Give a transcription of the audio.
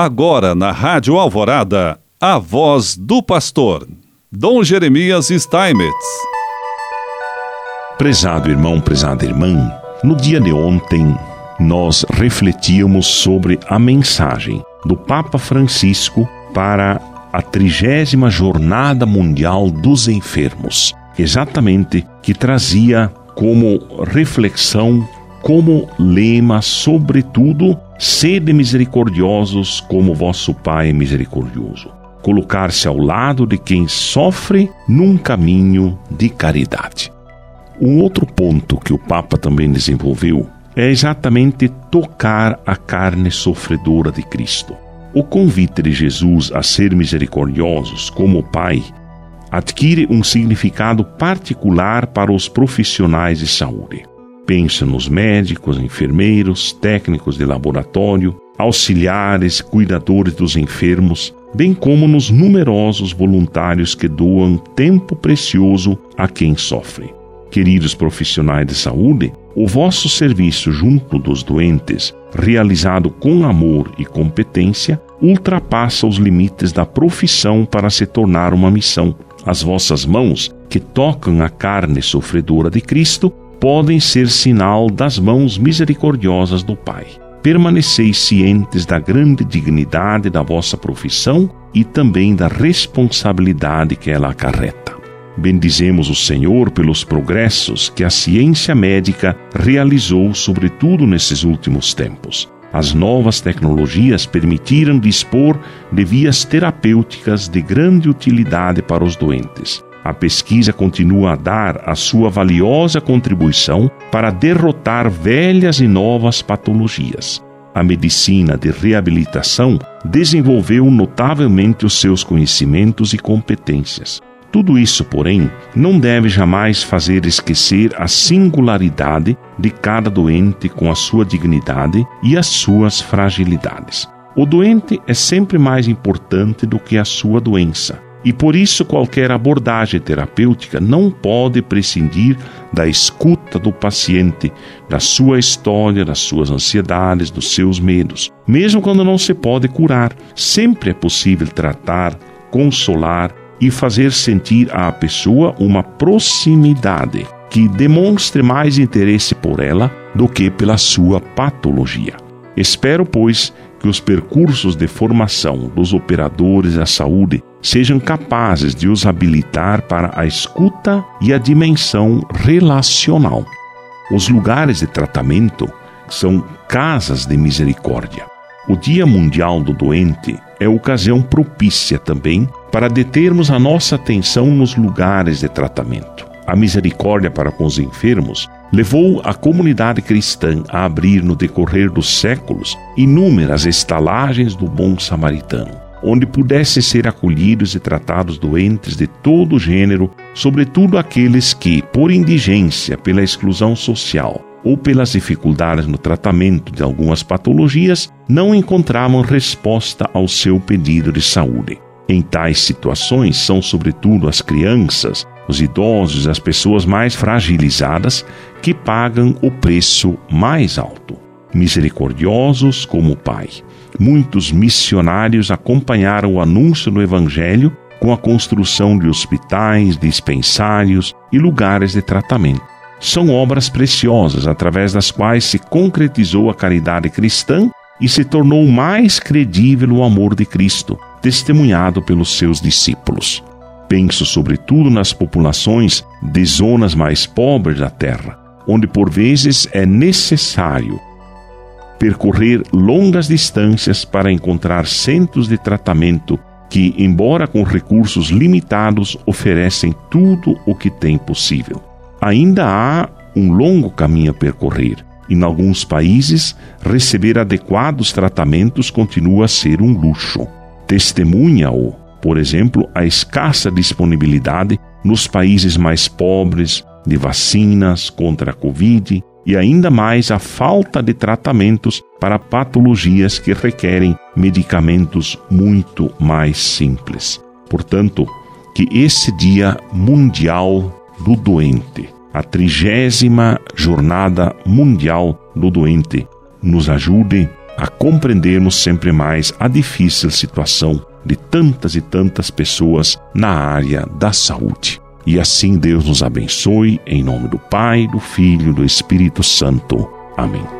Agora na Rádio Alvorada, a voz do pastor, Dom Jeremias Steinmetz. Prezado irmão, prezada irmã, no dia de ontem nós refletíamos sobre a mensagem do Papa Francisco para a trigésima Jornada Mundial dos Enfermos, exatamente que trazia como reflexão, como lema, sobretudo, sede misericordiosos como vosso Pai é misericordioso. Colocar-se ao lado de quem sofre num caminho de caridade. Um outro ponto que o Papa também desenvolveu é exatamente tocar a carne sofredora de Cristo. O convite de Jesus a ser misericordiosos como o Pai adquire um significado particular para os profissionais de saúde. Pensa nos médicos, enfermeiros, técnicos de laboratório, auxiliares, cuidadores dos enfermos, bem como nos numerosos voluntários que doam tempo precioso a quem sofre. Queridos profissionais de saúde, o vosso serviço junto dos doentes, realizado com amor e competência, ultrapassa os limites da profissão para se tornar uma missão. As vossas mãos, que tocam a carne sofredora de Cristo, podem ser sinal das mãos misericordiosas do Pai. Permaneceis cientes da grande dignidade da vossa profissão e também da responsabilidade que ela acarreta. Bendizemos o Senhor pelos progressos que a ciência médica realizou, sobretudo nesses últimos tempos. As novas tecnologias permitiram dispor de vias terapêuticas de grande utilidade para os doentes. A pesquisa continua a dar a sua valiosa contribuição para derrotar velhas e novas patologias. A medicina de reabilitação desenvolveu notavelmente os seus conhecimentos e competências. Tudo isso, porém, não deve jamais fazer esquecer a singularidade de cada doente com a sua dignidade e as suas fragilidades. O doente é sempre mais importante do que a sua doença, e por isso qualquer abordagem terapêutica não pode prescindir da escuta do paciente, da sua história, das suas ansiedades, dos seus medos. Mesmo quando não se pode curar, sempre é possível tratar, consolar e fazer sentir à pessoa uma proximidade que demonstre mais interesse por ela do que pela sua patologia. Espero, pois, que os percursos de formação dos operadores da saúde sejam capazes de os habilitar para a escuta e a dimensão relacional. Os lugares de tratamento são casas de misericórdia. O Dia Mundial do Doente é ocasião propícia também para determos a nossa atenção nos lugares de tratamento. A misericórdia para com os enfermos levou a comunidade cristã a abrir no decorrer dos séculos inúmeras estalagens do bom samaritano, onde pudessem ser acolhidos e tratados doentes de todo gênero, sobretudo aqueles que, por indigência, pela exclusão social, ou pelas dificuldades no tratamento de algumas patologias, não encontravam resposta ao seu pedido de saúde. Em tais situações, são sobretudo as crianças, os idosos as pessoas mais fragilizadas que pagam o preço mais alto. Misericordiosos como o Pai. Muitos missionários acompanharam o anúncio do Evangelho com a construção de hospitais, dispensários e lugares de tratamento são obras preciosas através das quais se concretizou a caridade cristã e se tornou mais credível o amor de Cristo, testemunhado pelos seus discípulos. Penso sobretudo nas populações de zonas mais pobres da terra, onde por vezes é necessário percorrer longas distâncias para encontrar centros de tratamento que, embora com recursos limitados, oferecem tudo o que tem possível ainda há um longo caminho a percorrer. Em alguns países, receber adequados tratamentos continua a ser um luxo. Testemunha-o, por exemplo, a escassa disponibilidade nos países mais pobres de vacinas contra a Covid e ainda mais a falta de tratamentos para patologias que requerem medicamentos muito mais simples. Portanto, que esse Dia Mundial do doente, a trigésima Jornada Mundial do Doente, nos ajude a compreendermos sempre mais a difícil situação de tantas e tantas pessoas na área da saúde. E assim Deus nos abençoe, em nome do Pai, do Filho e do Espírito Santo. Amém.